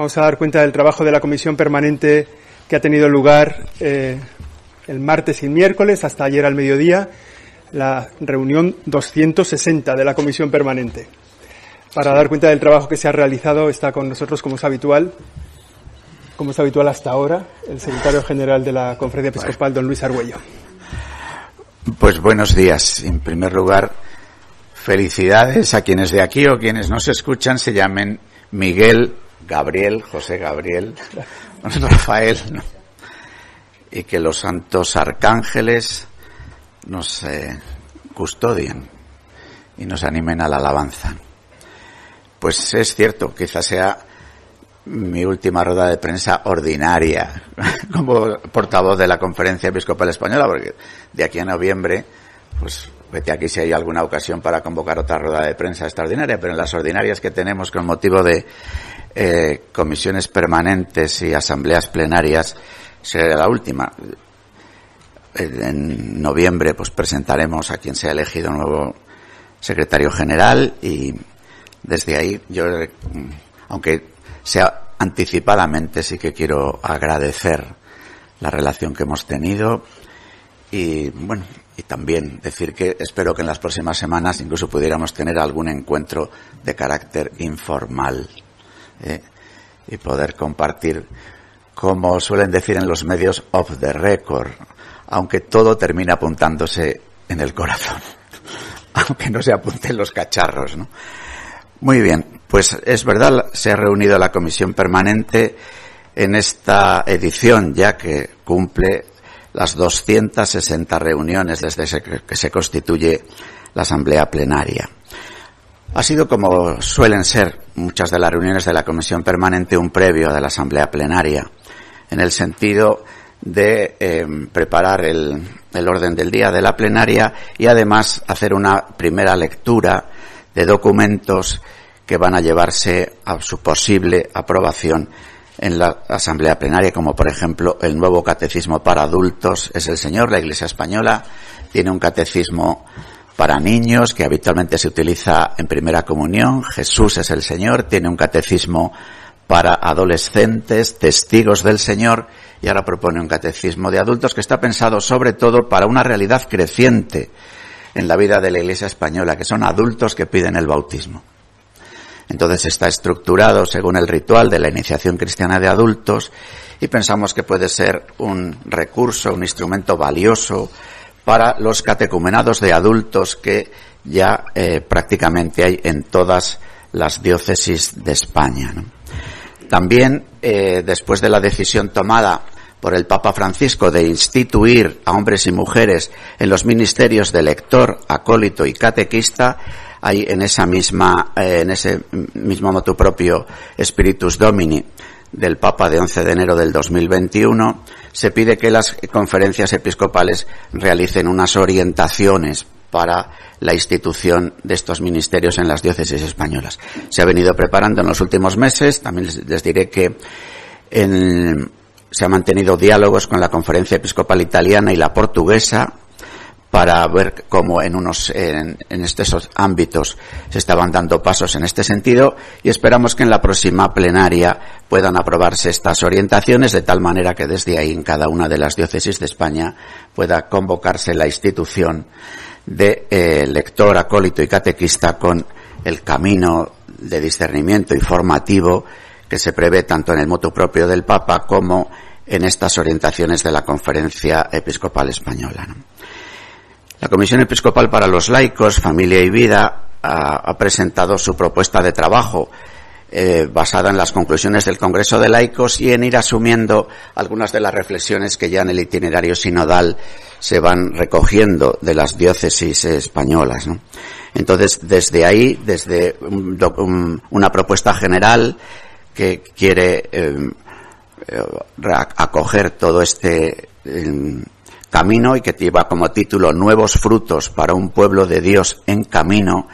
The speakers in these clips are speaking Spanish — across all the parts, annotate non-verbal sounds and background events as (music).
Vamos a dar cuenta del trabajo de la comisión permanente que ha tenido lugar eh, el martes y miércoles hasta ayer al mediodía, la reunión 260 de la comisión permanente. Para dar cuenta del trabajo que se ha realizado está con nosotros, como es habitual, como es habitual hasta ahora, el secretario general de la Conferencia Episcopal, don Luis Argüello. Pues buenos días. En primer lugar, felicidades a quienes de aquí o quienes no se escuchan se llamen Miguel, Gabriel, José Gabriel, (laughs) Rafael, y que los santos arcángeles nos eh, custodien y nos animen a la alabanza. Pues es cierto, quizás sea mi última rueda de prensa ordinaria (laughs) como portavoz de la Conferencia Episcopal Española, porque de aquí a noviembre, pues vete aquí si hay alguna ocasión para convocar otra rueda de prensa extraordinaria, pero en las ordinarias que tenemos con motivo de eh, comisiones permanentes y asambleas plenarias será la última. En noviembre pues presentaremos a quien sea elegido nuevo secretario general y desde ahí yo, aunque sea anticipadamente, sí que quiero agradecer la relación que hemos tenido y bueno, y también decir que espero que en las próximas semanas incluso pudiéramos tener algún encuentro de carácter informal ¿eh? y poder compartir, como suelen decir en los medios, off the record, aunque todo termina apuntándose en el corazón, (laughs) aunque no se apunten los cacharros, ¿no? Muy bien, pues es verdad, se ha reunido la comisión permanente en esta edición, ya que cumple las 260 reuniones desde que se constituye la asamblea plenaria. Ha sido como suelen ser muchas de las reuniones de la comisión permanente un previo de la asamblea plenaria, en el sentido de eh, preparar el orden del día de la plenaria y además hacer una primera lectura de documentos que van a llevarse a su posible aprobación en la Asamblea Plenaria, como por ejemplo el nuevo catecismo para adultos. Es el Señor, la Iglesia Española tiene un catecismo para niños que habitualmente se utiliza en primera comunión. Jesús es el Señor, tiene un catecismo para adolescentes, testigos del Señor, y ahora propone un catecismo de adultos que está pensado sobre todo para una realidad creciente en la vida de la Iglesia española, que son adultos que piden el bautismo. Entonces está estructurado según el ritual de la iniciación cristiana de adultos y pensamos que puede ser un recurso, un instrumento valioso para los catecumenados de adultos que ya eh, prácticamente hay en todas las diócesis de España. También, eh, después de la decisión tomada por el Papa Francisco de instituir a hombres y mujeres en los ministerios de lector, acólito y catequista, hay en esa misma, eh, en ese mismo motu propio Spiritus Domini del Papa de 11 de enero del 2021, se pide que las conferencias episcopales realicen unas orientaciones para la institución de estos ministerios en las diócesis españolas. Se ha venido preparando en los últimos meses, también les, diré que se han mantenido diálogos con la Conferencia Episcopal Italiana y la Portuguesa para ver cómo en unos en, estos ámbitos se estaban dando pasos en este sentido y esperamos que en la próxima plenaria puedan aprobarse estas orientaciones de tal manera que desde ahí en cada una de las diócesis de España pueda convocarse la institución de eh, lector, acólito y catequista con el camino de discernimiento y formativo que se prevé tanto en el moto propio del Papa como en estas orientaciones de la Conferencia Episcopal Española. La Comisión Episcopal para los Laicos, Familia y Vida ha, presentado su propuesta de trabajo eh, basada en las conclusiones del Congreso de Laicos y en ir asumiendo algunas de las reflexiones que ya en el itinerario sinodal se van recogiendo de las diócesis españolas. Entonces, desde ahí, desde una propuesta general que quiere eh, eh, acoger todo este camino y que lleva como título Nuevos frutos para un pueblo de Dios en camino,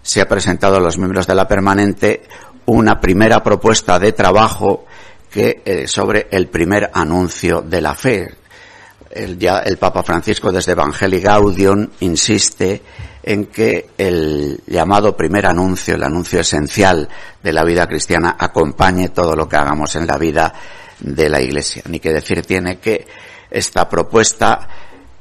se ha presentado a los miembros de la permanente una primera propuesta de trabajo que eh, sobre el primer anuncio de la fe. El, ya el Papa Francisco desde Evangelii Gaudium insiste en que el llamado primer anuncio, el anuncio esencial de la vida cristiana, acompañe todo lo que hagamos en la vida de la Iglesia. Ni que decir tiene que esta propuesta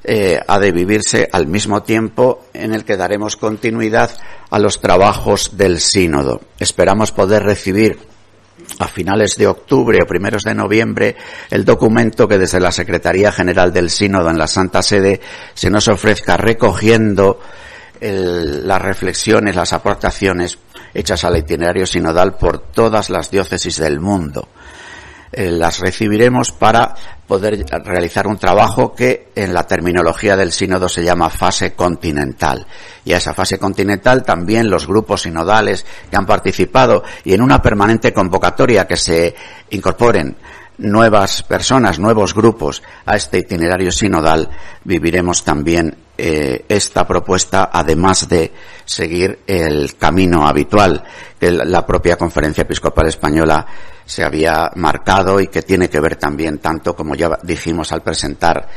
eh, ha de vivirse al mismo tiempo en el que daremos continuidad a los trabajos del sínodo. Esperamos poder recibir a finales de octubre o primeros de noviembre el documento que desde la Secretaría General del Sínodo en la Santa Sede se nos ofrezca recogiendo las reflexiones, las aportaciones hechas al itinerario sinodal por todas las diócesis del mundo. Eh, las recibiremos para poder realizar un trabajo que en la terminología del sínodo se llama fase continental. Y a esa fase continental también los grupos sinodales que han participado y en una permanente convocatoria que se incorporen nuevas personas, nuevos grupos a este itinerario sinodal, viviremos también eh, esta propuesta, además de seguir el camino habitual que la propia Conferencia Episcopal Española se había marcado y que tiene que ver también, tanto como ya dijimos al presentar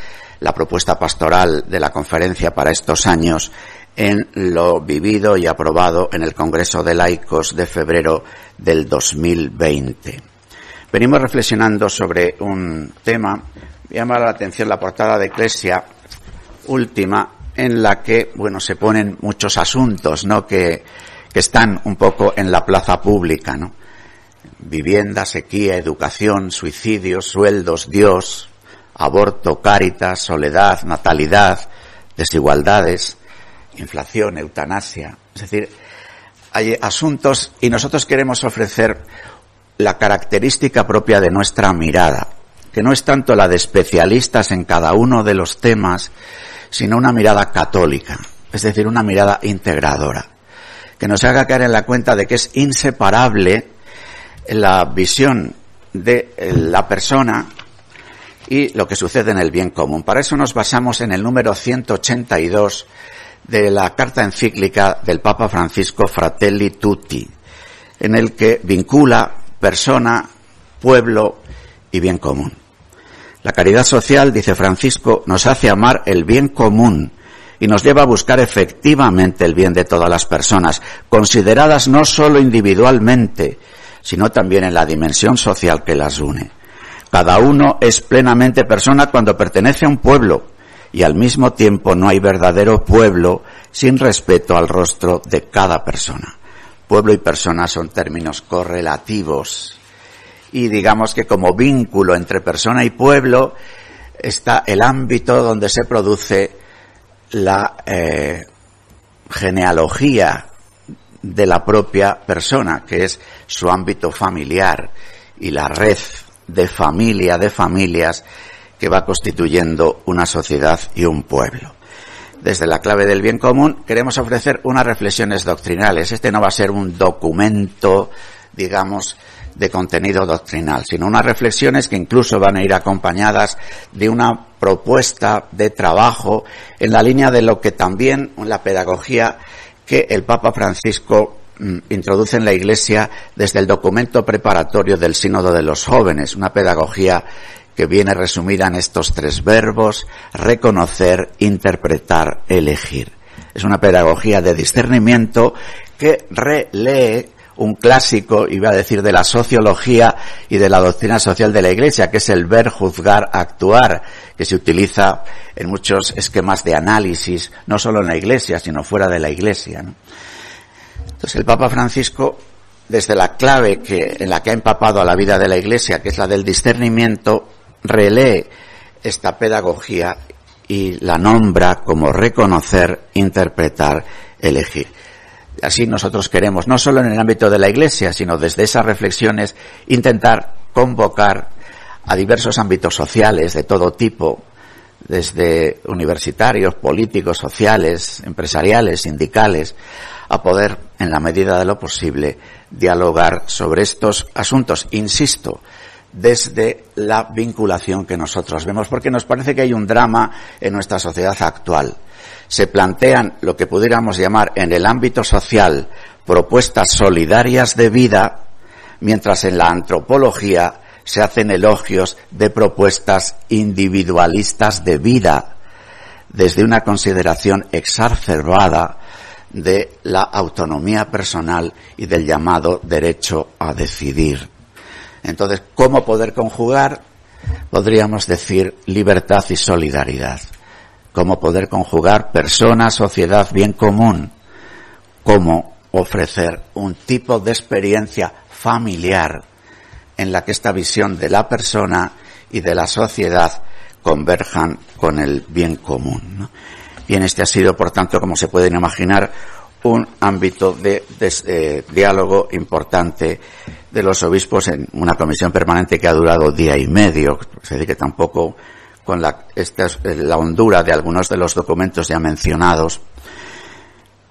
la propuesta pastoral de la conferencia para estos años, en lo vivido y aprobado en el Congreso de Laicos de febrero del 2020. Venimos reflexionando sobre un tema, llama la atención la portada de Eclesia última, en la que, bueno, se ponen muchos asuntos, ¿no? Que, que están un poco en la plaza pública, ¿no? vivienda, sequía, educación, suicidios, sueldos, Dios, aborto, cáritas, soledad, natalidad, desigualdades, inflación, eutanasia. Es decir, hay asuntos y nosotros queremos ofrecer la característica propia de nuestra mirada, que no es tanto la de especialistas en cada uno de los temas, sino una mirada católica, es decir, una mirada integradora, que nos haga caer en la cuenta de que es inseparable la visión de la persona y lo que sucede en el bien común. Para eso nos basamos en el número 182 de la carta encíclica del Papa Francisco Fratelli Tutti, en el que vincula persona, pueblo y bien común. La caridad social, dice Francisco, nos hace amar el bien común y nos lleva a buscar efectivamente el bien de todas las personas, consideradas no solo individualmente, sino también en la dimensión social que las une. Cada uno es plenamente persona cuando pertenece a un pueblo y al mismo tiempo no hay verdadero pueblo sin respeto al rostro de cada persona. Pueblo y persona son términos correlativos y digamos que como vínculo entre persona y pueblo está el ámbito donde se produce la eh, genealogía de la propia persona, que es su ámbito familiar y la red de familia, de familias que va constituyendo una sociedad y un pueblo. Desde la clave del bien común queremos ofrecer unas reflexiones doctrinales. Este no va a ser un documento, digamos, de contenido doctrinal, sino unas reflexiones que incluso van a ir acompañadas de una propuesta de trabajo en la línea de lo que también la pedagogía que el Papa Francisco mm, introduce en la Iglesia desde el documento preparatorio del Sínodo de los Jóvenes, una pedagogía que viene resumida en estos tres verbos, reconocer, interpretar, elegir. Es una pedagogía de discernimiento que relee un clásico, iba a decir, de la sociología y de la doctrina social de la Iglesia, que es el ver, juzgar, actuar, que se utiliza en muchos esquemas de análisis, no solo en la Iglesia, sino fuera de la Iglesia. Entonces el Papa Francisco, desde la clave que, en la que ha empapado a la vida de la Iglesia, que es la del discernimiento, relee esta pedagogía y la nombra como reconocer, interpretar, elegir. Así nosotros queremos, no solo en el ámbito de la Iglesia, sino desde esas reflexiones, intentar convocar a diversos ámbitos sociales de todo tipo, desde universitarios, políticos, sociales, empresariales, sindicales, a poder, en la medida de lo posible, dialogar sobre estos asuntos. Insisto, desde la vinculación que nosotros vemos, porque nos parece que hay un drama en nuestra sociedad actual. Se plantean lo que pudiéramos llamar en el ámbito social propuestas solidarias de vida, mientras en la antropología se hacen elogios de propuestas individualistas de vida, desde una consideración exacerbada de la autonomía personal y del llamado derecho a decidir. Entonces, ¿cómo poder conjugar? Podríamos decir libertad y solidaridad. ¿Cómo poder conjugar persona, sociedad, bien común? ¿Cómo ofrecer un tipo de experiencia familiar en la que esta visión de la persona y de la sociedad converjan con el bien común. Y en este ha sido, por tanto, como se pueden imaginar, un ámbito de, eh, diálogo importante de los obispos en una comisión permanente que ha durado día y medio. Es decir, que tampoco con la, esta, la hondura de algunos de los documentos ya mencionados.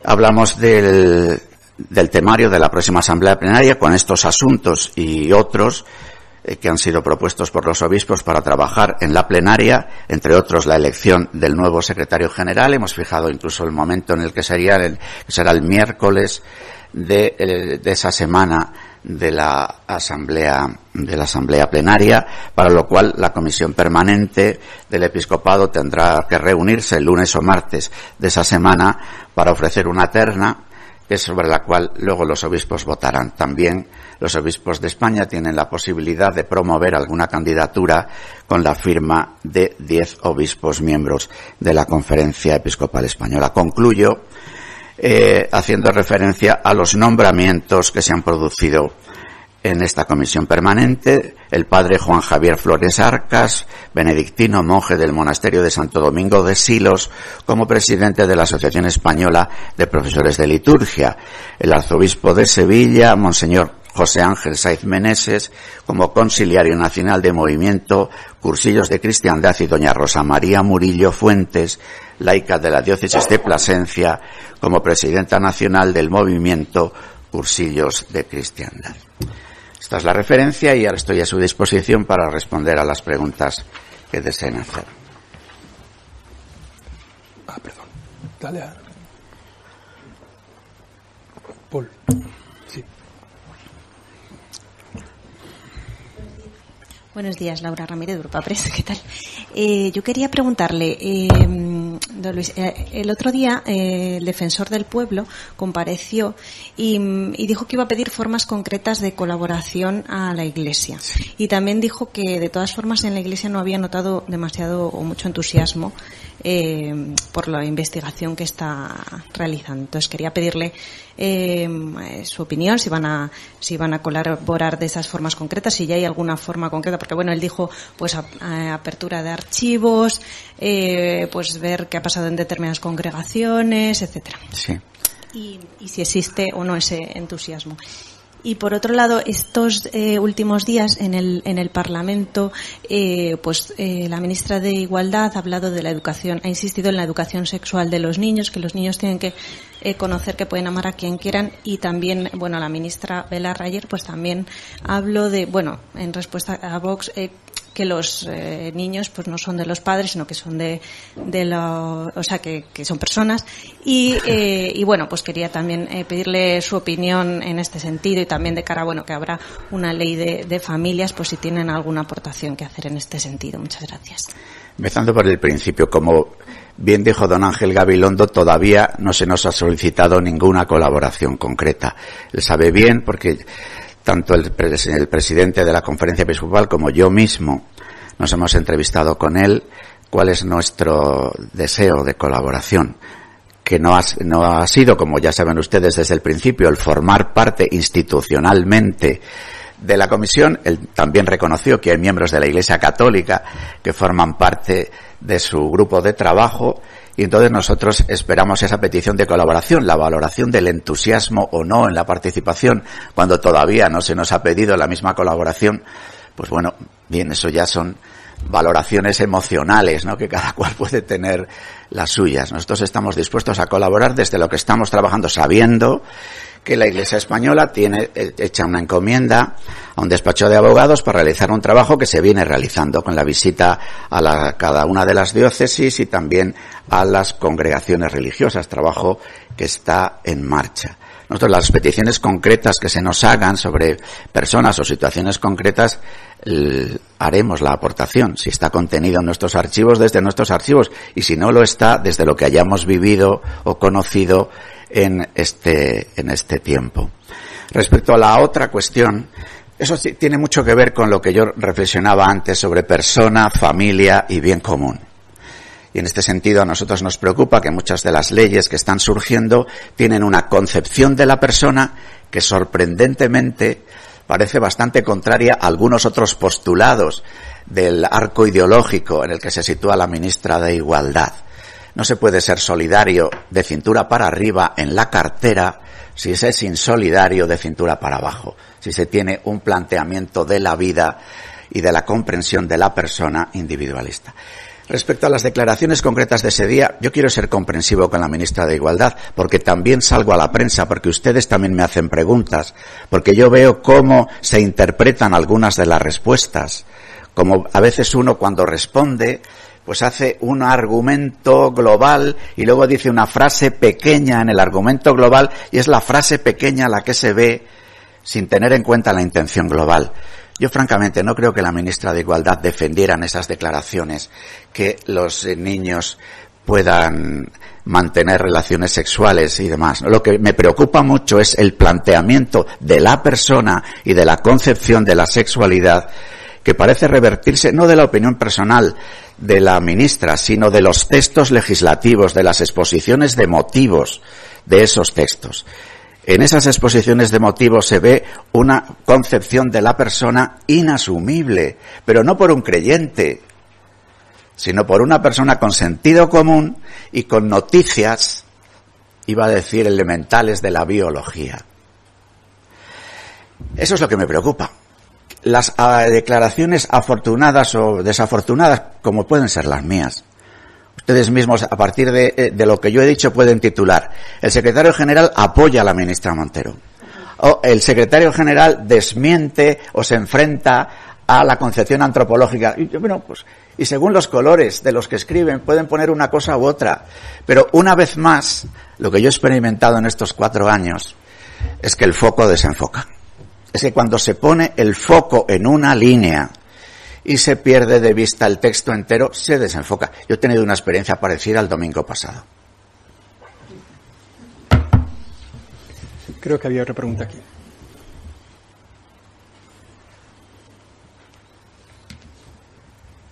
Hablamos del, del temario de la próxima asamblea plenaria con estos asuntos y otros eh, que han sido propuestos por los obispos para trabajar en la plenaria, entre otros la elección del nuevo secretario general. Hemos fijado incluso el momento en el que sería el, será el miércoles de, eh, de esa semana de la asamblea de la asamblea plenaria para lo cual la comisión permanente del episcopado tendrá que reunirse el lunes o martes de esa semana para ofrecer una terna que es sobre la cual luego los obispos votarán. También los obispos de España tienen la posibilidad de promover alguna candidatura con la firma de diez obispos miembros de la Conferencia Episcopal Española. Concluyo eh, haciendo referencia a los nombramientos que se han producido en esta comisión permanente. El padre Juan Javier Flores Arcas, benedictino monje del monasterio de Santo Domingo de Silos, como presidente de la Asociación Española de Profesores de Liturgia, el arzobispo de Sevilla, monseñor José Ángel Saiz Meneses, como conciliario nacional de movimiento Cursillos de Cristiandad y doña Rosa María Murillo Fuentes, laica de la diócesis de Plasencia, como presidenta nacional del movimiento Cursillos de Cristiandad. Esta es la referencia y ahora estoy a su disposición para responder a las preguntas que deseen hacer. Ah, perdón. Dale a... Paul. Sí. Buenos días, Laura Ramírez Europa Press. ¿Qué tal? Eh, yo quería preguntarle, eh, don Luis, eh, el otro día eh, el defensor del pueblo compareció y, y, dijo que iba a pedir formas concretas de colaboración a la Iglesia. Sí. Y también dijo que de todas formas en la Iglesia no había notado demasiado o mucho entusiasmo eh, por la investigación que está realizando. Entonces quería pedirle eh, su opinión, si van a si van a colaborar de esas formas concretas, si ya hay alguna forma concreta, porque bueno, él dijo pues a, a apertura de archivos, eh, pues ver qué ha pasado en determinadas congregaciones, etcétera. Sí. Y, y si existe o no ese entusiasmo. Y por otro lado, estos eh, últimos días en el, en el Parlamento, eh, pues eh, la ministra de Igualdad ha hablado de la educación, ha insistido en la educación sexual de los niños, que los niños tienen que eh, conocer que pueden amar a quien quieran. Y también, bueno, la ministra Bela Rayer pues también habló de, bueno, en respuesta a Vox, eh, que los eh, niños pues no son de los padres sino que son de, de lo, o sea que, que son personas. Y, eh, y, bueno pues quería también eh, pedirle su opinión en este sentido y también de cara bueno que habrá una ley de, familias pues si tienen alguna aportación que hacer en este sentido. Muchas gracias. Empezando por el principio como bien dijo don Ángel Gabilondo todavía no se nos ha solicitado ninguna colaboración concreta. Él sabe bien porque tanto el, presidente de la conferencia episcopal como yo mismo nos hemos entrevistado con él cuál es nuestro deseo de colaboración que no ha, no ha sido, como ya saben ustedes desde el principio, el formar parte institucionalmente de la comisión. Él también reconoció que hay miembros de la Iglesia Católica que forman parte de su grupo de trabajo y entonces nosotros esperamos esa petición de colaboración, la valoración del entusiasmo o no en la participación, cuando todavía no se nos ha pedido la misma colaboración, pues bueno, bien, eso ya son valoraciones emocionales, ¿no? Que cada cual puede tener las suyas. Nosotros estamos dispuestos a colaborar desde lo que estamos trabajando, sabiendo que la Iglesia española tiene hecha una encomienda a un despacho de abogados para realizar un trabajo que se viene realizando con la visita a cada una de las diócesis y también a las congregaciones religiosas, trabajo que está en marcha. Nosotros las peticiones concretas que se nos hagan sobre personas o situaciones concretas haremos la aportación, si está contenido en nuestros archivos, desde nuestros archivos, y si no lo está, desde lo que hayamos vivido o conocido en este, en este tiempo. Respecto a la otra cuestión, eso sí, tiene mucho que ver con lo que yo reflexionaba antes sobre persona, familia y bien común. Y en este sentido a nosotros nos preocupa que muchas de las leyes que están surgiendo tienen una concepción de la persona que sorprendentemente parece bastante contraria a algunos otros postulados del arco ideológico en el que se sitúa la ministra de Igualdad. No se puede ser solidario de cintura para arriba en la cartera si se es insolidario de cintura para abajo, si se tiene un planteamiento de la vida y de la comprensión de la persona individualista. Respecto a las declaraciones concretas de ese día, yo quiero ser comprensivo con la ministra de Igualdad, porque también salgo a la prensa, porque ustedes también me hacen preguntas, porque yo veo cómo se interpretan algunas de las respuestas, como a veces uno cuando responde, pues hace un argumento global y luego dice una frase pequeña en el argumento global y es la frase pequeña la que se ve sin tener en cuenta la intención global. Yo francamente no creo que la ministra de Igualdad defendiera en esas declaraciones que los eh, niños puedan mantener relaciones sexuales y demás. Lo que me preocupa mucho es el planteamiento de la persona y de la concepción de la sexualidad que parece revertirse no de la opinión personal de la ministra, sino de los textos legislativos, de las exposiciones de motivos de esos textos. En esas exposiciones de motivos se ve una concepción de la persona inasumible, pero no por un creyente, sino por una persona con sentido común y con noticias, iba a decir, elementales de la biología. Eso es lo que me preocupa. Las ah, declaraciones afortunadas o desafortunadas, como pueden ser las mías, Ustedes mismos, a partir eh, de, lo que yo he dicho, pueden titular. El secretario general apoya a la ministra Montero. O el secretario general desmiente o se enfrenta a la concepción antropológica. Y, bueno, pues, y según los colores de los que escriben, pueden poner una cosa u otra. Pero una vez más, lo que yo he experimentado en estos cuatro años es que el foco desenfoca. Es que cuando se pone el foco en una línea, y se pierde de vista el texto entero, se desenfoca. Yo he tenido una experiencia parecida el domingo pasado. Creo que había otra pregunta aquí.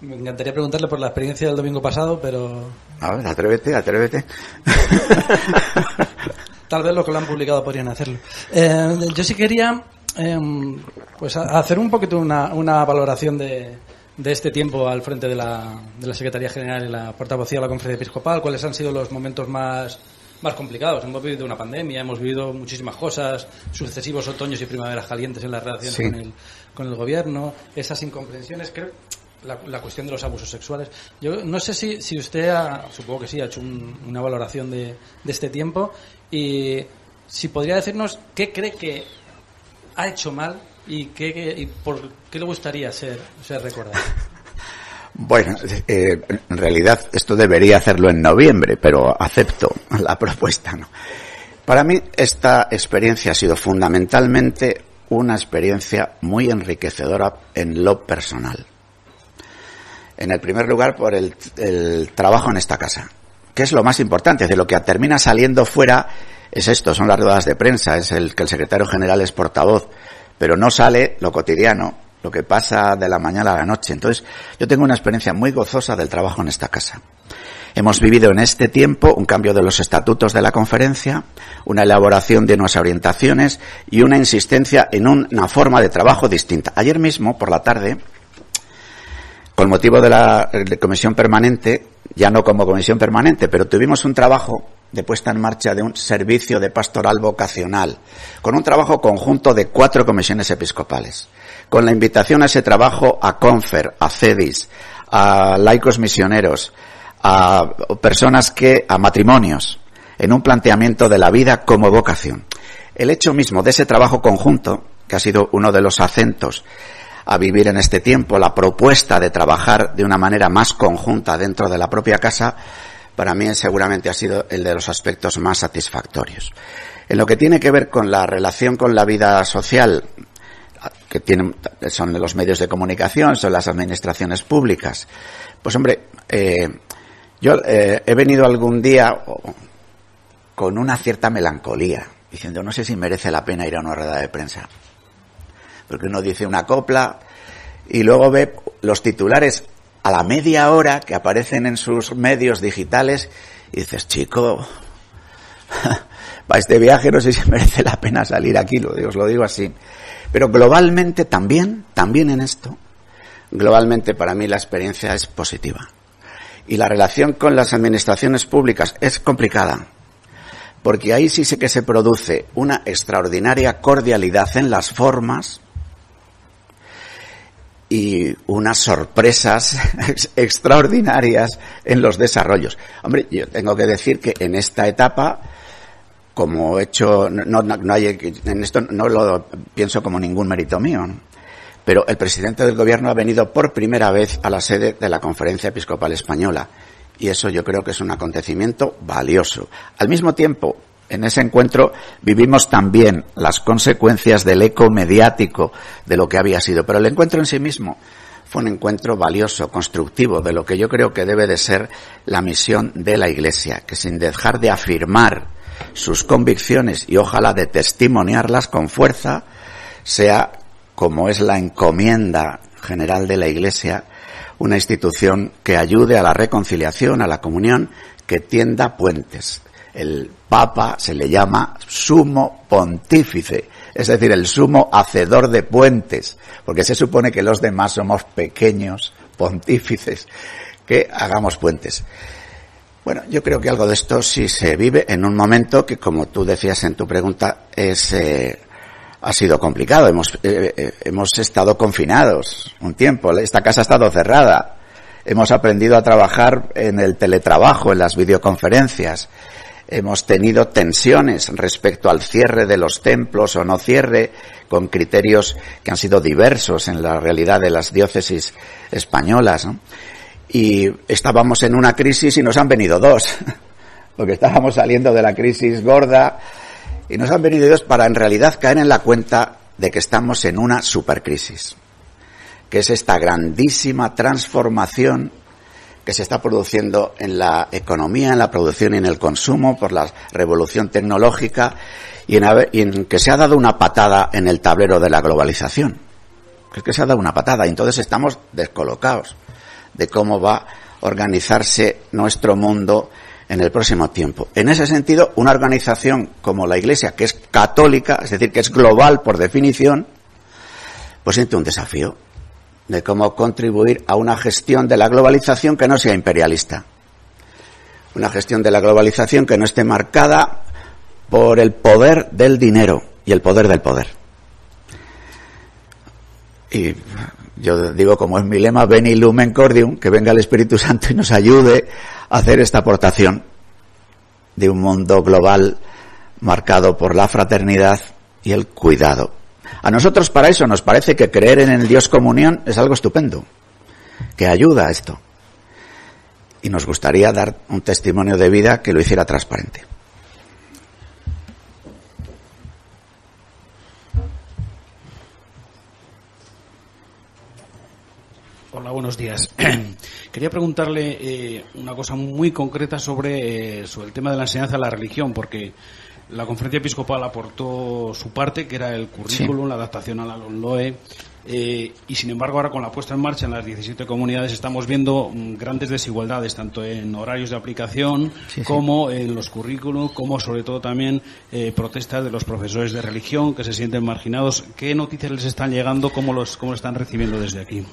Me encantaría preguntarle por la experiencia del domingo pasado, pero... A ver, atrévete, atrévete. (laughs) Tal vez los que lo han publicado podrían hacerlo. Eh, yo sí quería Em, pues hacer un poquito una, una valoración de, de, este tiempo al frente de la, de la Secretaría General y la portavocía de la Conferencia Episcopal, cuáles han sido los momentos más, más complicados. Hemos vivido una pandemia, hemos vivido muchísimas cosas, sucesivos otoños y primaveras calientes en la relación con, el, con el gobierno, esas incomprensiones, creo, la, la, cuestión de los abusos sexuales. Yo no sé si, si usted, ha, supongo que sí, ha hecho una valoración de, de este tiempo y si podría decirnos qué cree que ha hecho mal y, qué, y por qué le gustaría ser, ser recordado? (laughs) Bueno, eh, en realidad esto debería hacerlo en noviembre, pero acepto la propuesta. ¿no? Para mí esta experiencia ha sido fundamentalmente una experiencia muy enriquecedora en lo personal. En el primer lugar, por el, el trabajo en esta casa, que es lo más importante, de lo que termina saliendo fuera es esto, son las ruedas de prensa, es el que el secretario general es portavoz, pero no sale lo cotidiano, lo que pasa de la mañana a la noche. Entonces, yo tengo una experiencia muy gozosa del trabajo en esta casa. Hemos vivido en este tiempo un cambio de los estatutos de la conferencia, una elaboración de nuestras orientaciones y una insistencia en una forma de trabajo distinta. Ayer mismo, por la tarde, con motivo de la comisión permanente, ya no como comisión permanente, pero tuvimos un trabajo de puesta en marcha de un servicio de pastoral vocacional, con un trabajo conjunto de cuatro comisiones episcopales, con la invitación a ese trabajo a Confer, a CEDIS, a laicos misioneros, a personas que, a matrimonios, en un planteamiento de la vida como vocación. El hecho mismo de ese trabajo conjunto, que ha sido uno de los acentos a vivir en este tiempo, la propuesta de trabajar de una manera más conjunta dentro de la propia casa, para mí seguramente ha sido el de los aspectos más satisfactorios. En lo que tiene que ver con la relación con la vida social, que tienen, son los medios de comunicación, son las administraciones públicas, pues hombre, eh, yo eh, he venido algún día con una cierta melancolía, diciendo, no sé si merece la pena ir a una rueda de prensa. Porque uno dice una copla y luego ve los titulares a la media hora que aparecen en sus medios digitales y dices, chico, para este viaje no sé si merece la pena salir aquí, lo os lo digo así. Pero globalmente también, también en esto, globalmente para mí la experiencia es positiva. Y la relación con las administraciones públicas es complicada, porque ahí sí sé que se produce una extraordinaria cordialidad en las formas y unas sorpresas (laughs) extraordinarias en los desarrollos. Hombre, yo tengo que decir que en esta etapa como hecho, no, no, hay, en esto no lo pienso como ningún mérito mío, pero el presidente del gobierno ha venido por primera vez a la sede de la Conferencia Episcopal Española y eso yo creo que es un acontecimiento valioso. Al mismo tiempo, en ese encuentro vivimos también las consecuencias del eco mediático de lo que había sido, pero el encuentro en sí mismo fue un encuentro valioso, constructivo, de lo que yo creo que debe de ser la misión de la Iglesia, que sin dejar de afirmar sus convicciones y ojalá de testimoniarlas con fuerza, sea como es la encomienda general de la Iglesia, una institución que ayude a la reconciliación, a la comunión, que tienda puentes. El Papa se le llama sumo pontífice, es decir, el sumo hacedor de puentes, porque se supone que los demás somos pequeños pontífices, que hagamos puentes. Bueno, yo creo que algo de esto sí se vive en un momento que, como tú decías en tu pregunta, es, eh, ha sido complicado. Hemos, eh, eh, hemos estado confinados un tiempo. Esta casa ha estado cerrada. Hemos aprendido a trabajar en el teletrabajo, en las videoconferencias. Hemos tenido tensiones respecto al cierre de los templos o no cierre, con criterios que han sido diversos en la realidad de las diócesis españolas. y estábamos en una crisis y nos han venido dos, (laughs) porque estábamos saliendo de la crisis gorda y nos han venido dos para en realidad caer en la cuenta de que estamos en una supercrisis, que es esta grandísima transformación que se está produciendo en la economía, en la producción y en el consumo por la revolución tecnológica y en, y en que se ha dado una patada en el tablero de la globalización. Es que se ha dado una patada y entonces estamos descolocados de cómo va a organizarse nuestro mundo en el próximo tiempo. En ese sentido, una organización como la Iglesia, que es católica, es decir, que es global por definición, pues siente un desafío de cómo contribuir a una gestión de la globalización que no sea imperialista. Una gestión de la globalización que no esté marcada por el poder del dinero y el poder del poder. Y yo digo, como es mi lema, Veni Lumen Cordium, que venga el Espíritu Santo y nos ayude a hacer esta aportación de un mundo global marcado por la fraternidad y el cuidado. A nosotros para eso nos parece que creer en el Dios comunión es algo estupendo, que ayuda a esto. Y nos gustaría dar un testimonio de vida que lo hiciera transparente. Hola, buenos días. (clears throat) Quería preguntarle eh, una cosa muy concreta sobre, eh, sobre el tema de la enseñanza de la religión, porque la conferencia episcopal aportó su parte, que era el currículum, la adaptación a la LOE, eh, y sin embargo ahora con la puesta en marcha en las 17 comunidades estamos viendo mm, grandes desigualdades, tanto en horarios de aplicación como en los currículums, como sobre todo también protestas de los profesores de religión que se sienten marginados. ¿Qué noticias les están llegando? ¿Cómo los, cómo están recibiendo desde aquí?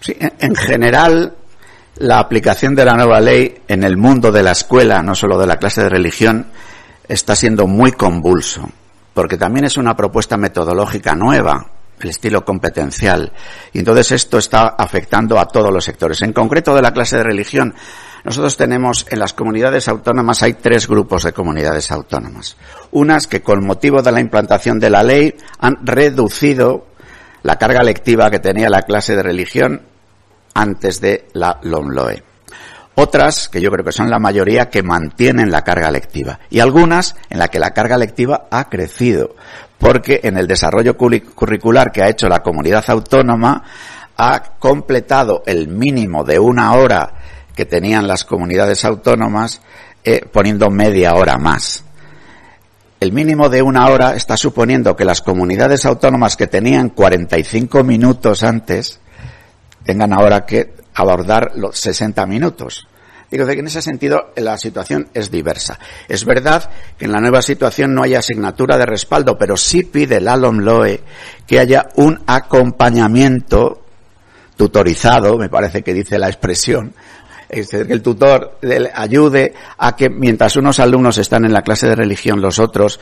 Sí, en general, la aplicación de la nueva ley en el mundo de la escuela, no solo de la clase de religión, está siendo muy convulso, porque también es una propuesta metodológica nueva, el estilo competencial, y entonces esto está afectando a todos los sectores. En concreto de la clase de religión, nosotros tenemos en las comunidades autónomas hay tres grupos de comunidades autónomas. Unas que con motivo de la implantación de la ley han reducido la carga lectiva que tenía la clase de religión antes de la LOMLOE. Otras, que yo creo que son la mayoría, que mantienen la carga lectiva. Y algunas en la que la carga lectiva ha crecido. Porque en el desarrollo curricular que ha hecho la comunidad autónoma ha completado el mínimo de una hora que tenían las comunidades autónomas eh, poniendo media hora más. El mínimo de una hora está suponiendo que las comunidades autónomas que tenían 45 minutos antes tengan ahora que abordar los 60 minutos. Digo que en ese sentido la situación es diversa. Es verdad que en la nueva situación no hay asignatura de respaldo, pero sí pide el ALOMLOE que haya un acompañamiento tutorizado, me parece que dice la expresión, es decir, que el tutor ayude a que mientras unos alumnos están en la clase de religión, los otros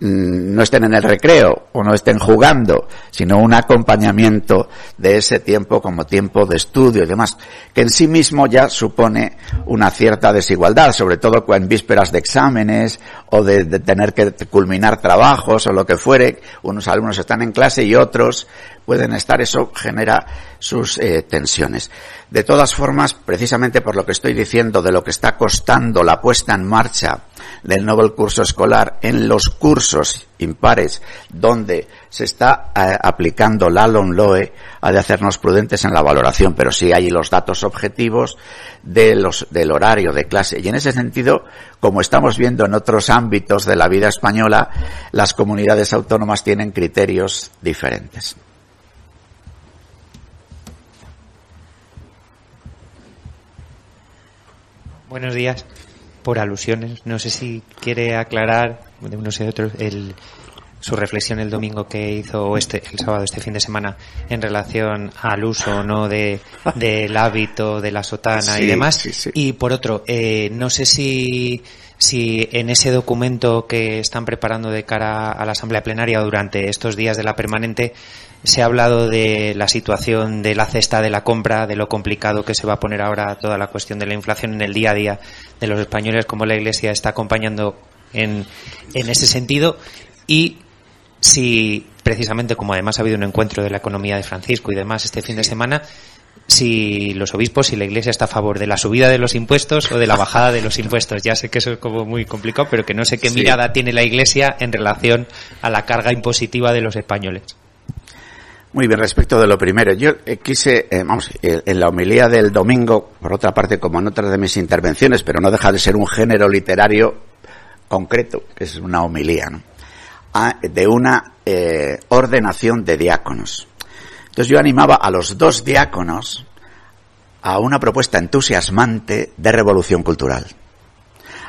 no estén en el recreo o no estén jugando, sino un acompañamiento de ese tiempo como tiempo de estudio y demás, que en sí mismo ya supone una cierta desigualdad, sobre todo en vísperas de exámenes o de, de tener que culminar trabajos o lo que fuere. Unos alumnos están en clase y otros pueden estar, eso genera sus eh, tensiones. De todas formas, precisamente por lo que estoy diciendo de lo que está costando la puesta en marcha del nuevo curso escolar en los cursos impares donde se está eh, aplicando la LONLOE, ha de hacernos prudentes en la valoración, pero sí hay los datos objetivos de los, del horario de clase. Y en ese sentido, como estamos viendo en otros ámbitos de la vida española, las comunidades autónomas tienen criterios diferentes. Buenos días. Por alusiones, no sé si quiere aclarar de unos y de otros el, su reflexión el domingo que hizo este el sábado este fin de semana en relación al uso no de (laughs) del hábito de la sotana y demás. y por otro eh, no sé si si en ese documento que están preparando de cara a la asamblea plenaria durante estos días de la permanente se ha hablado de la situación de la cesta de la compra, de lo complicado que se va a poner ahora toda la cuestión de la inflación en el día a día de los españoles, como la Iglesia está acompañando en, en ese sentido y si precisamente como además ha habido un encuentro de la economía de Francisco y demás este fin de semana, si los obispos y la Iglesia está a favor de la subida de los impuestos o de la bajada de los (laughs) impuestos. Ya sé que eso es como muy complicado, pero que no sé qué mirada tiene la Iglesia en relación a la carga impositiva de los españoles. Muy bien, respecto de lo primero, yo eh, quise, eh, vamos, eh, en la homilía del domingo, por otra parte, como en otras de mis intervenciones, pero no deja de ser un género literario concreto, que es una homilía, ¿no? A, de una ordenación de diáconos. Entonces yo animaba a los dos diáconos a una propuesta entusiasmante de revolución cultural.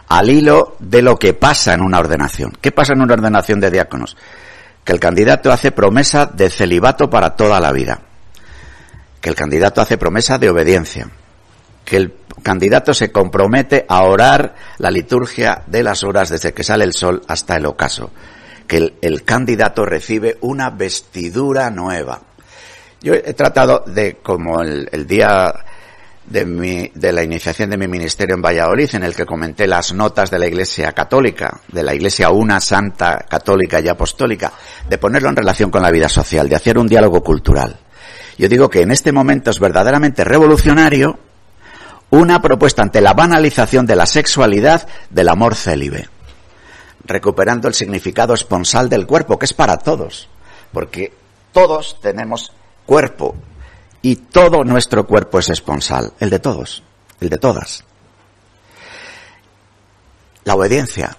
Al hilo de lo que pasa en una ordenación. ¿Qué pasa en una ordenación de diáconos? que el candidato hace promesa de celibato para toda la vida, que el candidato hace promesa de obediencia, que el candidato se compromete a orar la liturgia de las horas desde que sale el sol hasta el ocaso, que el, candidato recibe una vestidura nueva. Yo he tratado de, como el, el día de, mi, de la iniciación de mi ministerio en Valladolid, en el que comenté las notas de la Iglesia Católica, de la Iglesia una santa, católica y apostólica, de ponerlo en relación con la vida social, de hacer un diálogo cultural. Yo digo que en este momento es verdaderamente revolucionario una propuesta ante la banalización de la sexualidad del amor célibe, recuperando el significado esponsal del cuerpo, que es para todos, porque todos tenemos cuerpo y todo nuestro cuerpo es esponsal, el de todos, el de todas. La obediencia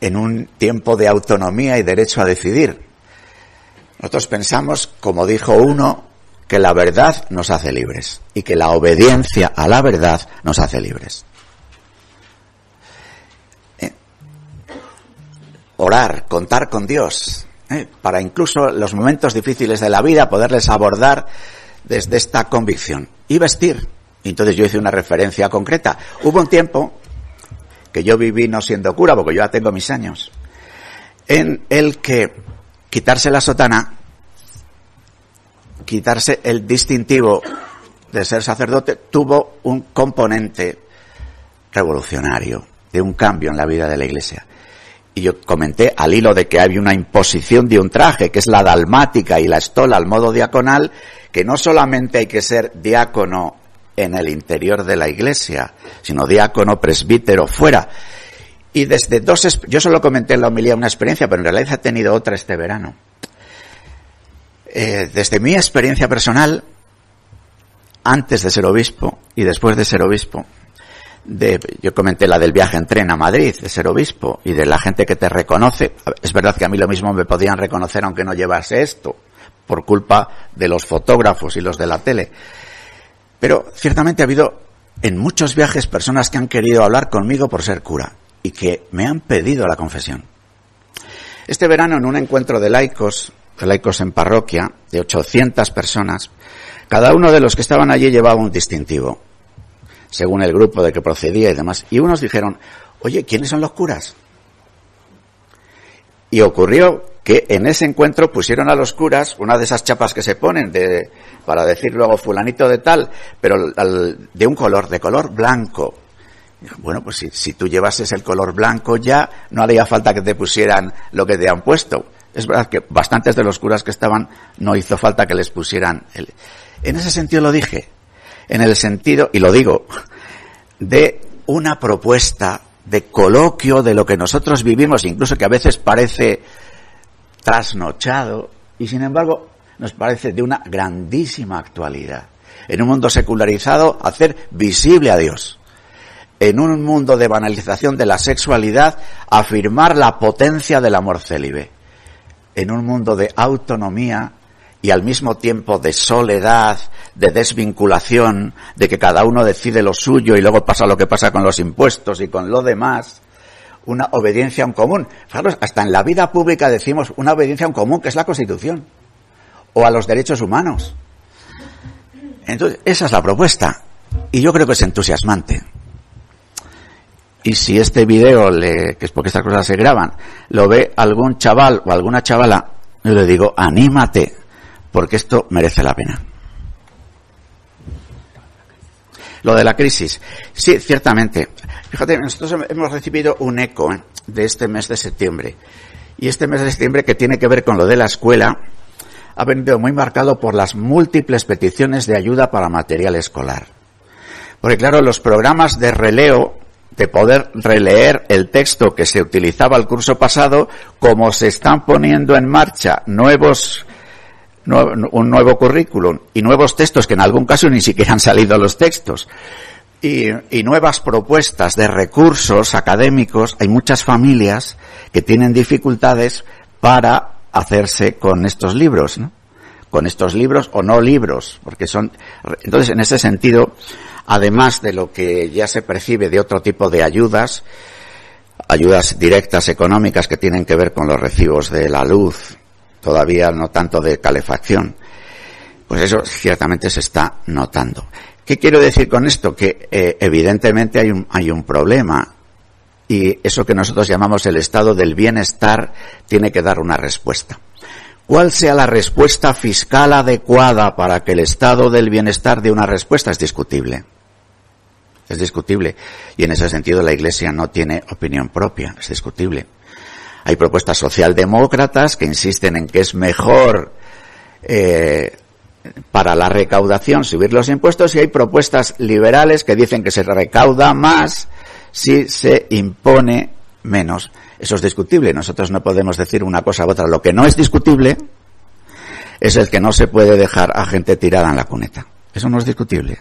en un tiempo de autonomía y derecho a decidir. Nosotros pensamos, como dijo uno, que la verdad nos hace libres y que la obediencia a la verdad nos hace libres. Eh, orar, contar con Dios, eh, para incluso los momentos difíciles de la vida poderles abordar desde esta convicción. Y vestir. Entonces yo hice una referencia concreta. Hubo un tiempo que yo viví no siendo cura, porque yo ya tengo mis años, en el que quitarse la sotana, quitarse el distintivo de ser sacerdote, tuvo un componente revolucionario, de un cambio en la vida de la iglesia. Y yo comenté al hilo de que había una imposición de un traje, que es la dalmática y la estola al modo diaconal, que no solamente hay que ser diácono en el interior de la iglesia, sino diácono, presbítero, fuera. Y desde dos, yo solo comenté en la homilía una experiencia, pero en realidad he tenido otra este verano. Eh, desde mi experiencia personal, antes de ser obispo y después de ser obispo, yo comenté la del viaje en tren a Madrid, de ser obispo, y de la gente que te reconoce. Es verdad que a mí lo mismo me podían reconocer aunque no llevase esto, por culpa de los fotógrafos y los de la tele. Pero ciertamente ha habido en muchos viajes personas que han querido hablar conmigo por ser cura y que me han pedido la confesión. Este verano en un encuentro de laicos, laicos en parroquia, de 800 personas, cada uno de los que estaban allí llevaba un distintivo según el grupo de que procedía y demás. Y unos dijeron, oye, ¿quiénes son los curas? Y ocurrió que en ese encuentro pusieron a los curas una de esas chapas que se ponen de, para decir luego fulanito de tal, pero de un color, de color blanco. Bueno, pues si, si tú llevases el color blanco ya no haría falta que te pusieran lo que te han puesto. Es verdad que bastantes de los curas que estaban no hizo falta que les pusieran. El... En ese sentido lo dije en el sentido, y lo digo, de una propuesta de coloquio de lo que nosotros vivimos, incluso que a veces parece trasnochado, y sin embargo nos parece de una grandísima actualidad. En un mundo secularizado, hacer visible a Dios. En un mundo de banalización de la sexualidad, afirmar la potencia del amor célibe. En un mundo de autonomía, y al mismo tiempo de soledad, de desvinculación, de que cada uno decide lo suyo y luego pasa lo que pasa con los impuestos y con lo demás, una obediencia a un común. Fijaros, hasta en la vida pública decimos una obediencia a un común, que es la Constitución, o a los derechos humanos. Entonces, esa es la propuesta. Y yo creo que es entusiasmante. Y si este video, le, que es porque estas cosas se graban, lo ve algún chaval o alguna chavala, yo le digo, anímate, porque esto merece la pena. Lo de la crisis. Sí, ciertamente. Fíjate, nosotros hemos recibido un eco ¿eh? de este mes de septiembre. Y este mes de septiembre que tiene que ver con lo de la escuela, ha venido muy marcado por las múltiples peticiones de ayuda para material escolar. Porque claro, los programas de releo, de poder releer el texto que se utilizaba el curso pasado, como se están poniendo en marcha nuevos un nuevo currículum y nuevos textos que en algún caso ni siquiera han salido los textos y, nuevas propuestas de recursos académicos, hay muchas familias que tienen dificultades para hacerse con estos libros, ¿no? Con estos libros o no libros, porque son, entonces en ese sentido, además de lo que ya se percibe de otro tipo de ayudas, ayudas directas económicas que tienen que ver con los recibos de la luz, todavía no tanto de calefacción. Pues eso ciertamente se está notando. ¿Qué quiero decir con esto? Que eh, evidentemente hay un, hay un problema y eso que nosotros llamamos el estado del bienestar tiene que dar una respuesta. ¿Cuál sea la respuesta fiscal adecuada para que el estado del bienestar dé una respuesta? Es discutible. Es discutible. Y en ese sentido la Iglesia no tiene opinión propia. Es discutible. Hay propuestas socialdemócratas que insisten en que es mejor eh, para la recaudación subir los impuestos y hay propuestas liberales que dicen que se recauda más si se impone menos. Eso es discutible. Nosotros no podemos decir una cosa u otra. Lo que no es discutible es el que no se puede dejar a gente tirada en la cuneta. Eso no es discutible.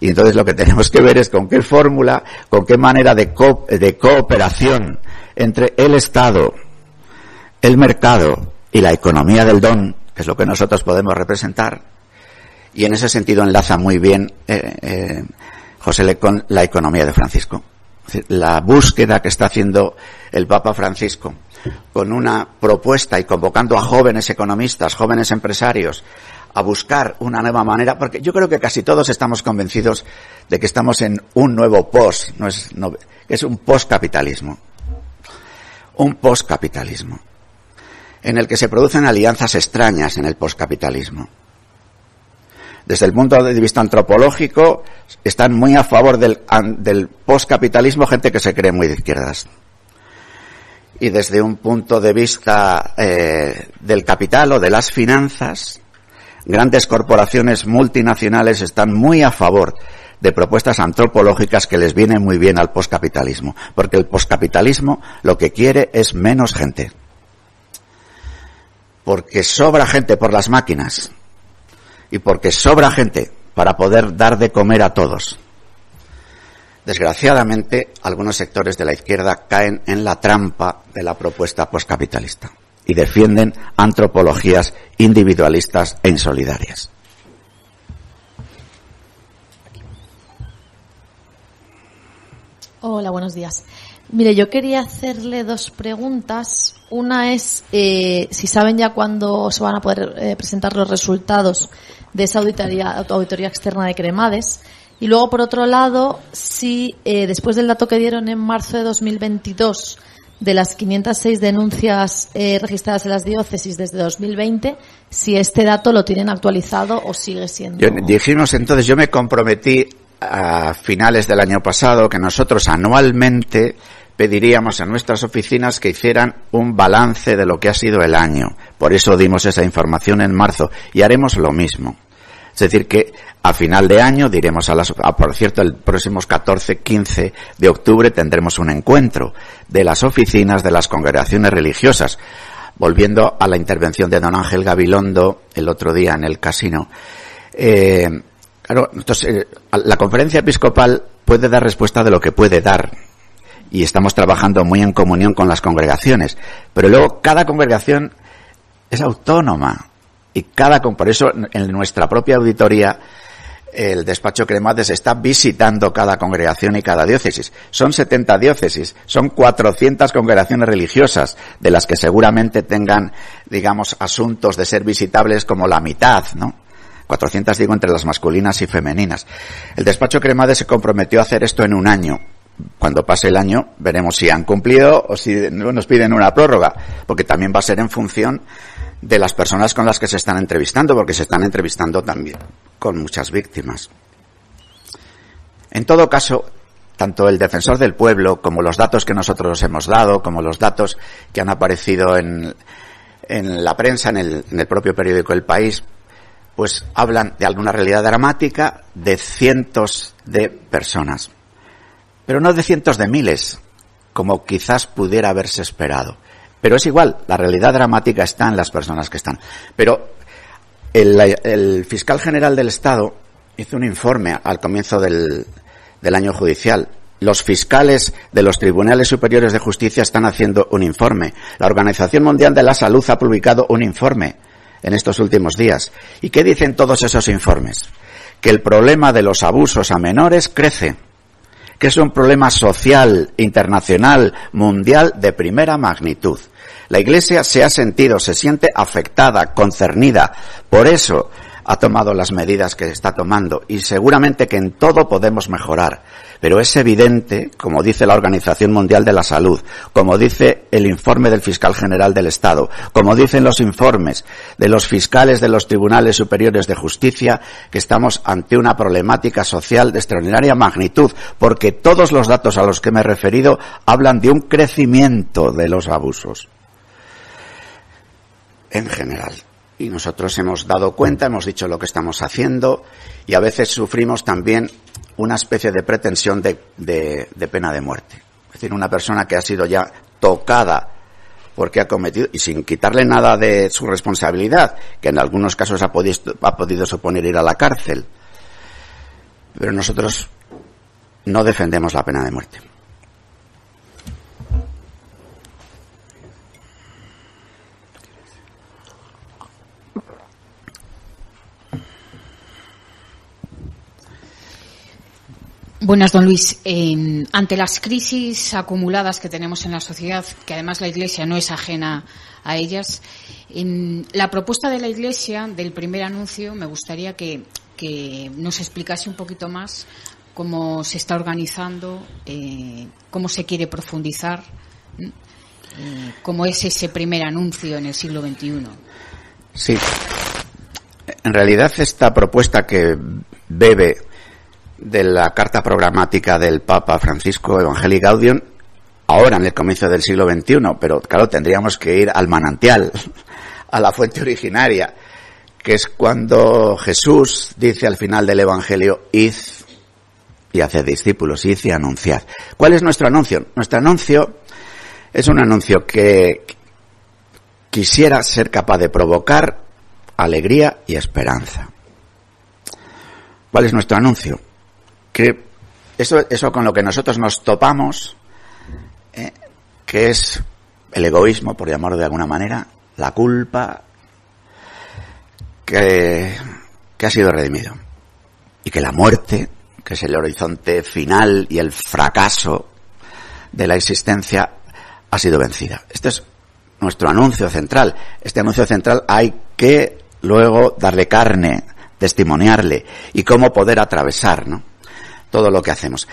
Y entonces lo que tenemos que ver es con qué fórmula, con qué manera de, de cooperación entre el Estado, el mercado y la economía del don, que es lo que nosotros podemos representar, y en ese sentido enlaza muy bien eh, eh, José Le con la economía de Francisco. La búsqueda que está haciendo el Papa Francisco con una propuesta y convocando a jóvenes economistas, jóvenes empresarios, a buscar una nueva manera, porque yo creo que casi todos estamos convencidos de que estamos en un nuevo post, no es, no, es un postcapitalismo un postcapitalismo, en el que se producen alianzas extrañas en el postcapitalismo. Desde el punto de vista antropológico, están muy a favor del, postcapitalismo gente que se cree muy de izquierdas. Y desde un punto de vista eh, del capital o de las finanzas, grandes corporaciones multinacionales están muy a favor de propuestas antropológicas que les vienen muy bien al poscapitalismo, porque el poscapitalismo lo que quiere es menos gente. Porque sobra gente por las máquinas y porque sobra gente para poder dar de comer a todos. Desgraciadamente, algunos sectores de la izquierda caen en la trampa de la propuesta postcapitalista y defienden antropologías individualistas e insolidarias. Hola, buenos días. Mire, yo quería hacerle dos preguntas. Una es eh, si saben ya cuándo se van a poder eh, presentar los resultados de esa auditoría, externa de Cremades. Y luego, por otro lado, si eh, después del dato que dieron en marzo de 2022 de las 506 denuncias eh, registradas en las diócesis desde 2020, si este dato lo tienen actualizado o sigue siendo. Yo, dijimos entonces, yo me comprometí a finales del año pasado que nosotros anualmente pediríamos a nuestras oficinas que hicieran un balance de lo que ha sido el año. Por eso dimos esa información en marzo y haremos lo mismo. Es decir, que a final de año diremos a las, por cierto, el próximo 14-15 de octubre tendremos un encuentro de las oficinas de las congregaciones religiosas. Volviendo a la intervención de don Ángel Gabilondo el otro día en el casino. Eh, eh, la conferencia episcopal puede dar respuesta de lo que puede dar. Y estamos trabajando muy en comunión con las congregaciones. Pero luego cada congregación es autónoma. Y cada, por eso en nuestra propia auditoría el despacho Cremades está visitando cada congregación y cada diócesis. Son 70 diócesis, son 400 congregaciones religiosas, de las que seguramente tengan, digamos, asuntos de ser visitables como la mitad, ¿no? 400 digo entre las masculinas y femeninas. El despacho Cremades se comprometió a hacer esto en un año. Cuando pase el año veremos si han cumplido o si nos piden una prórroga, porque también va a ser en función de las personas con las que se están entrevistando, porque se están entrevistando también con muchas víctimas. En todo caso, tanto el defensor del pueblo como los datos que nosotros hemos dado, como los datos que han aparecido en, la prensa, en el, en el propio periódico El País, pues hablan de alguna realidad dramática de cientos de personas. Pero no de cientos de miles, como quizás pudiera haberse esperado. Pero es igual, la realidad dramática está en las personas que están. Pero el, fiscal general del Estado hizo un informe al comienzo del, año judicial los fiscales de los tribunales superiores de justicia están haciendo un informe. La Organización Mundial de la Salud ha publicado un informe en estos últimos días. ¿Y qué dicen todos esos informes? Que el problema de los abusos a menores crece, que es un problema social, internacional, mundial de primera magnitud. La Iglesia se ha sentido, se siente afectada, concernida. Por eso ha tomado las medidas que está tomando y seguramente que en todo podemos mejorar. Pero es evidente, como dice la Organización Mundial de la Salud, como dice el informe del fiscal general del Estado, como dicen los informes de los fiscales de los tribunales superiores de justicia, que estamos ante una problemática social de extraordinaria magnitud, porque todos los datos a los que me he referido hablan de un crecimiento de los abusos en general. Y nosotros hemos dado cuenta, hemos dicho lo que estamos haciendo y a veces sufrimos también una especie de pretensión de, de, pena de muerte. Es decir, una persona que ha sido ya tocada porque ha cometido, y sin quitarle nada de su responsabilidad, que en algunos casos ha podido, ha podido suponer ir a la cárcel. Pero nosotros no defendemos la pena de muerte. Buenas, don Luis. ante las crisis acumuladas que tenemos en la sociedad, que además la Iglesia no es ajena a ellas, en la propuesta de la Iglesia del primer anuncio me gustaría que, nos explicase un poquito más cómo se está organizando, eh, cómo se quiere profundizar, eh, cómo es ese primer anuncio en el siglo XXI. Sí. En realidad esta propuesta que bebe de la carta programática del Papa Francisco Evangelii Gaudium ahora en el comienzo del siglo XXI, pero claro, tendríamos que ir al manantial, (laughs) a la fuente originaria, que es cuando Jesús dice al final del Evangelio, id y haced discípulos, id y anunciad. ¿Cuál es nuestro anuncio? Nuestro anuncio es un anuncio que quisiera ser capaz de provocar alegría y esperanza. ¿Cuál es nuestro anuncio? Que eso, eso con lo que nosotros nos topamos, eh, que es el egoísmo, por llamarlo de alguna manera, la culpa, que, que ha sido redimido. Y que la muerte, que es el horizonte final y el fracaso de la existencia, ha sido vencida. Este es nuestro anuncio central. Este anuncio central hay que luego darle carne, testimoniarle y cómo poder atravesar ¿no? Todo lo que hacemos.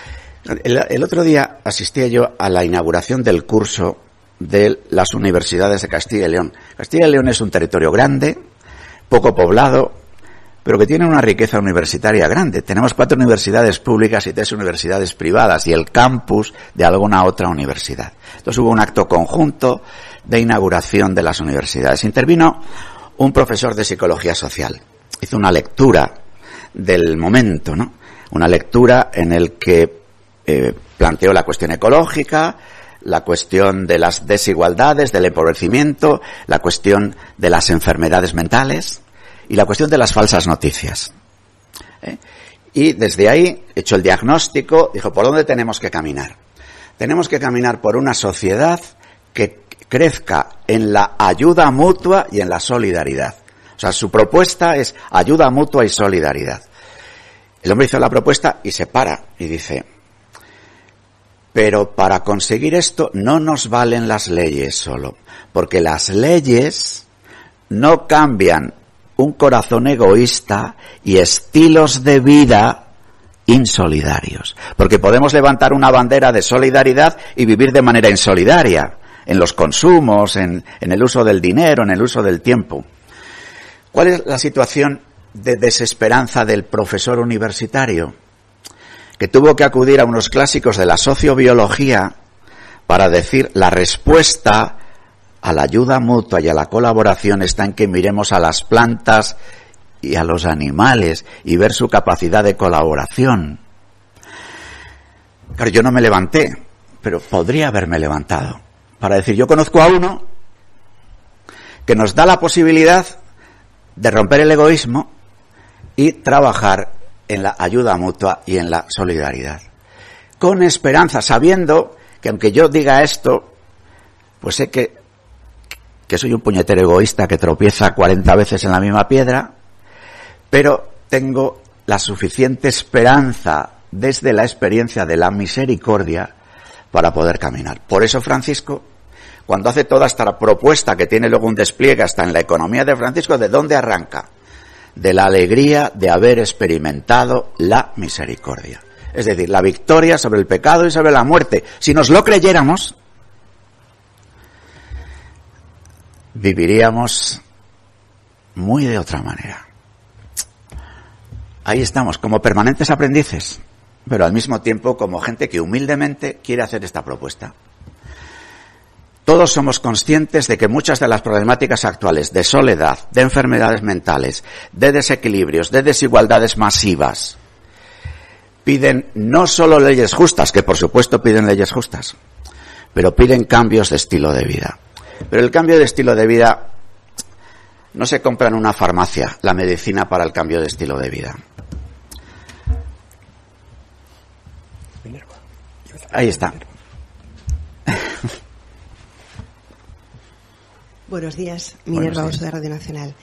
El, otro día asistí yo a la inauguración del curso de las universidades de Castilla y León. Castilla y León es un territorio grande, poco poblado, pero que tiene una riqueza universitaria grande. Tenemos cuatro universidades públicas y tres universidades privadas y el campus de alguna otra universidad. Entonces hubo un acto conjunto de inauguración de las universidades. Intervino un profesor de psicología social. Hizo una lectura del momento, ¿no? Una lectura en el que eh, planteó la cuestión ecológica, la cuestión de las desigualdades, del empobrecimiento, la cuestión de las enfermedades mentales y la cuestión de las falsas noticias. ¿Eh? Y desde ahí, hecho el diagnóstico, dijo, ¿por dónde tenemos que caminar? Tenemos que caminar por una sociedad que crezca en la ayuda mutua y en la solidaridad. O sea, su propuesta es ayuda mutua y solidaridad. El hombre hizo la propuesta y se para y dice, pero para conseguir esto no nos valen las leyes solo, porque las leyes no cambian un corazón egoísta y estilos de vida insolidarios. Porque podemos levantar una bandera de solidaridad y vivir de manera insolidaria, en los consumos, en, en el uso del dinero, en el uso del tiempo. ¿Cuál es la situación de desesperanza del profesor universitario? que tuvo que acudir a unos clásicos de la sociobiología para decir la respuesta a la ayuda mutua y a la colaboración está en que miremos a las plantas y a los animales y ver su capacidad de colaboración. Claro, yo no me levanté, pero podría haberme levantado para decir, yo conozco a uno que nos da la posibilidad de romper el egoísmo y trabajar en la ayuda mutua y en la solidaridad. Con esperanza, sabiendo que aunque yo diga esto, pues sé que, que soy un puñetero egoísta que tropieza 40 veces en la misma piedra, pero tengo la suficiente esperanza desde la experiencia de la misericordia para poder caminar. Por eso Francisco, cuando hace toda esta propuesta que tiene luego un despliegue hasta en la economía de Francisco, ¿de dónde arranca? De la alegría de haber experimentado la misericordia. Es decir, la victoria sobre el pecado y sobre la muerte. Si nos lo creyéramos, viviríamos muy de otra manera. Ahí estamos, como permanentes aprendices, pero al mismo tiempo como gente que humildemente quiere hacer esta propuesta. Todos somos conscientes de que muchas de las problemáticas actuales de soledad, de enfermedades mentales, de desequilibrios, de desigualdades masivas, piden no solo leyes justas, que por supuesto piden leyes justas, pero piden cambios de estilo de vida. Pero el cambio de estilo de vida no se compra en una farmacia, la medicina para el cambio de estilo de vida. Ahí está. Buenos días, Minerva Oso de Radio Nacional.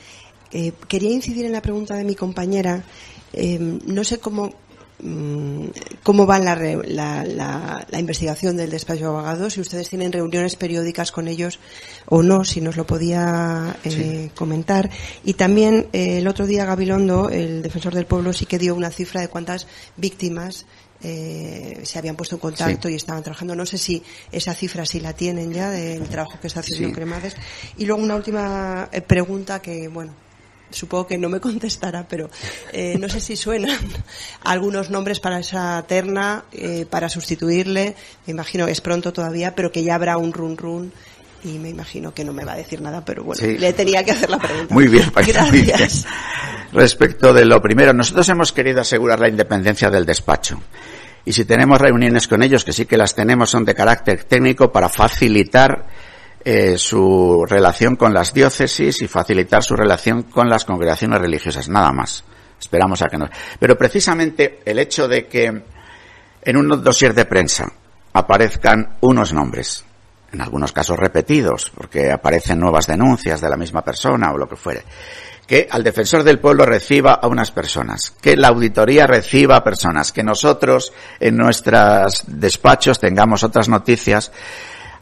Eh, quería incidir en la pregunta de mi compañera. Eh, no sé cómo mm, cómo va la, la, investigación del despacho de abogados, si ustedes tienen reuniones periódicas con ellos o no, si nos lo podía eh, comentar. Y también el otro día Gabilondo, el defensor del pueblo, sí que dio una cifra de cuántas víctimas eh, se habían puesto en contacto y estaban trabajando. No sé si esa cifra sí la tienen ya del trabajo que está haciendo Cremades. Y luego una última eh, pregunta que, bueno, supongo que no me (laughs) contestará, pero eh, no sé si suenan (laughs) algunos nombres para esa terna, eh, para sustituirle. Me imagino que es pronto todavía, pero que ya habrá un run run. Y me imagino que no me va a decir nada, pero bueno, le tenía que hacer la pregunta. Muy bien, Gracias. Respecto de lo primero, nosotros hemos querido asegurar la independencia del despacho. Y si tenemos reuniones con ellos, que sí que las tenemos, son de carácter técnico para facilitar eh, su relación con las diócesis y facilitar su relación con las congregaciones religiosas, nada más. Esperamos a que no. Pero precisamente el hecho de que en un dossier de prensa aparezcan unos nombres, en algunos casos repetidos, porque aparecen nuevas denuncias de la misma persona o lo que fuere, que al defensor del pueblo reciba a unas personas, que la auditoría reciba a personas, que nosotros en nuestros despachos tengamos otras noticias,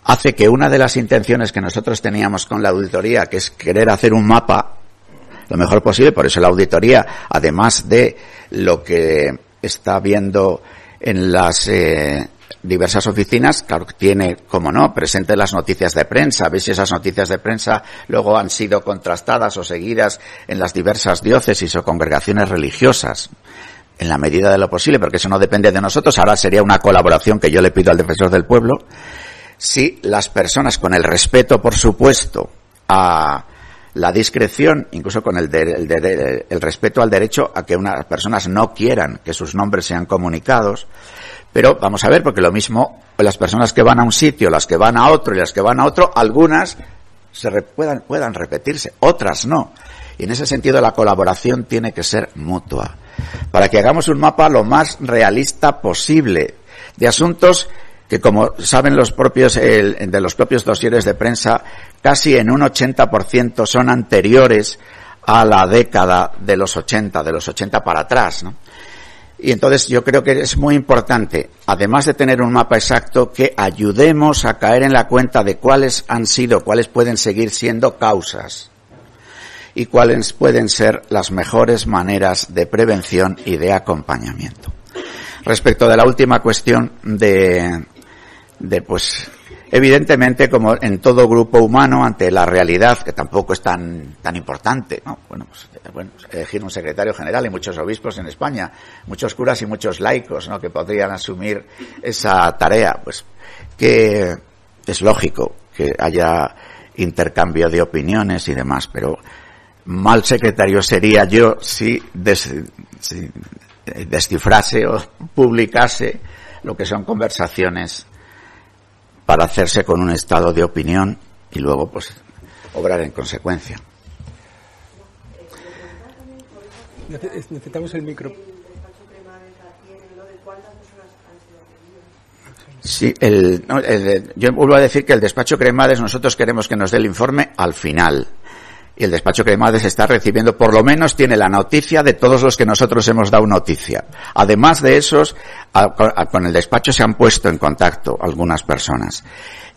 hace que una de las intenciones que nosotros teníamos con la auditoría, que es querer hacer un mapa lo mejor posible, por eso la auditoría, además de lo que está viendo en las eh, diversas oficinas, claro, tiene, como no, presente las noticias de prensa, ver si esas noticias de prensa luego han sido contrastadas o seguidas en las diversas diócesis o congregaciones religiosas en la medida de lo posible, porque eso no depende de nosotros. Ahora sería una colaboración que yo le pido al defensor del pueblo. Si las personas, con el respeto, por supuesto, a la discreción, incluso con el, el respeto al derecho a que unas personas no quieran que sus nombres sean comunicados, pero vamos a ver, porque lo mismo las personas que van a un sitio, las que van a otro y las que van a otro, algunas se puedan, puedan repetirse, otras no. Y en ese sentido la colaboración tiene que ser mutua. Para que hagamos un mapa lo más realista posible de asuntos que como saben los propios, de los propios dosieres de prensa, casi en un 80% son anteriores a la década de los 80, de los 80 para atrás, ¿no? Y entonces yo creo que es muy importante, además de tener un mapa exacto, que ayudemos a caer en la cuenta de cuáles han sido, cuáles pueden seguir siendo causas y cuáles pueden ser las mejores maneras de prevención y de acompañamiento. Respecto de la última cuestión de, de pues Evidentemente, como en todo grupo humano, ante la realidad, que tampoco es tan, tan importante, ¿no? bueno, pues, eh, bueno, elegir un secretario general y muchos obispos en España, muchos curas y muchos laicos, ¿no? que podrían asumir esa tarea, pues que es lógico que haya intercambio de opiniones y demás, pero mal secretario sería yo si descifrase o publicase lo que son conversaciones para hacerse con un estado de opinión y luego pues obrar en consecuencia. Necesitamos el micro. Sí, el, yo vuelvo a decir que el despacho Cremades nosotros queremos que nos dé el informe al final y el despacho Cremades está recibiendo, por lo menos tiene la noticia de todos los que nosotros hemos dado noticia. Además de esos, con el despacho se han puesto en contacto algunas personas.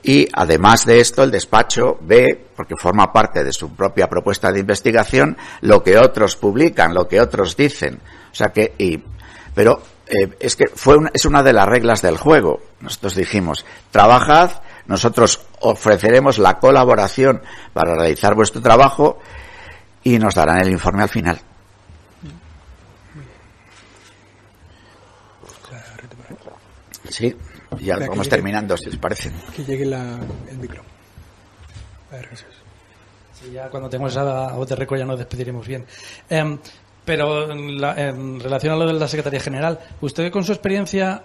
Y además de esto, el despacho ve, porque forma parte de su propia propuesta de investigación, lo que otros publican, lo que otros dicen. O sea que, y, pero eh, es que fue es una de las reglas del juego. Nosotros dijimos, trabajad nosotros ofreceremos la colaboración para realizar vuestro trabajo y nos darán el informe al final. Sí, ya vamos terminando, si os parece. Que llegue el micro. A ver, Sí, ya cuando tengamos esa voz de récord ya nos despediremos bien. Em, pero en, en, relación a lo de la Secretaría General, usted con su experiencia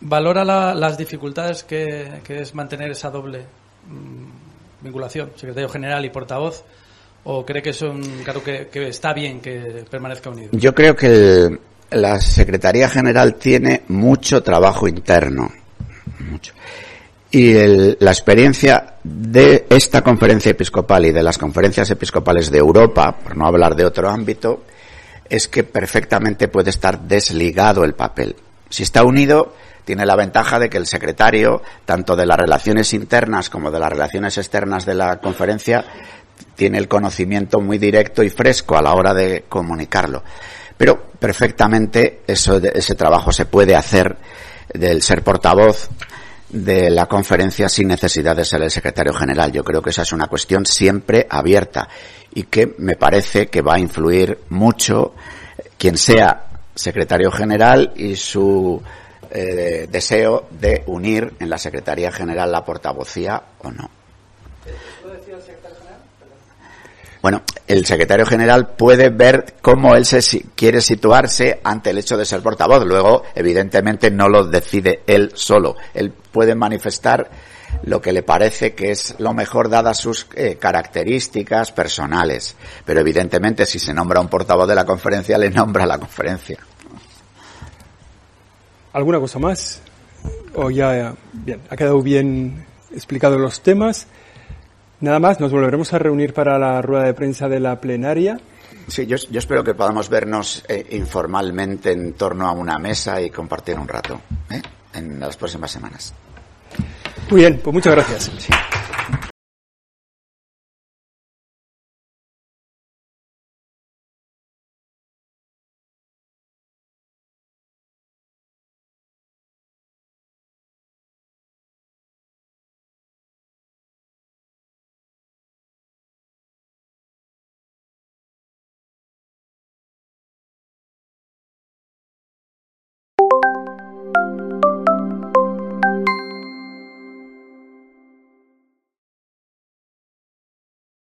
valora las dificultades que, es mantener esa doble mm, vinculación, secretario general y portavoz, o cree que, son, claro, que, está bien que permanezca unido? Yo creo que la Secretaría General tiene mucho trabajo interno. Mucho. Y la experiencia de esta conferencia episcopal y de las conferencias episcopales de Europa, por no hablar de otro ámbito, es que perfectamente puede estar desligado el papel. Si está unido, tiene la ventaja de que el secretario, tanto de las relaciones internas como de las relaciones externas de la conferencia, tiene el conocimiento muy directo y fresco a la hora de comunicarlo. Pero perfectamente ese trabajo se puede hacer del ser portavoz de la conferencia sin necesidad de ser el secretario general. Yo creo que esa es una cuestión siempre abierta y que me parece que va a influir mucho quien sea secretario general y su eh, deseo de unir en la Secretaría General la portavocía o no. Bueno, el secretario general puede ver cómo él se quiere situarse ante el hecho de ser portavoz. Luego, evidentemente, no lo decide él solo. Él puede manifestar lo que le parece que es lo mejor dadas sus eh, características personales. Pero evidentemente, si se nombra un portavoz de la conferencia, le nombra la conferencia. ¿Alguna cosa más? O ya, bien, ha quedado bien explicado los temas. Nada más, nos volveremos a reunir para la rueda de prensa de la plenaria. Sí, yo, yo espero que podamos vernos eh, informalmente en torno a una mesa y compartir un rato ¿eh? en las próximas semanas. Muy bien, pues muchas gracias. Sí.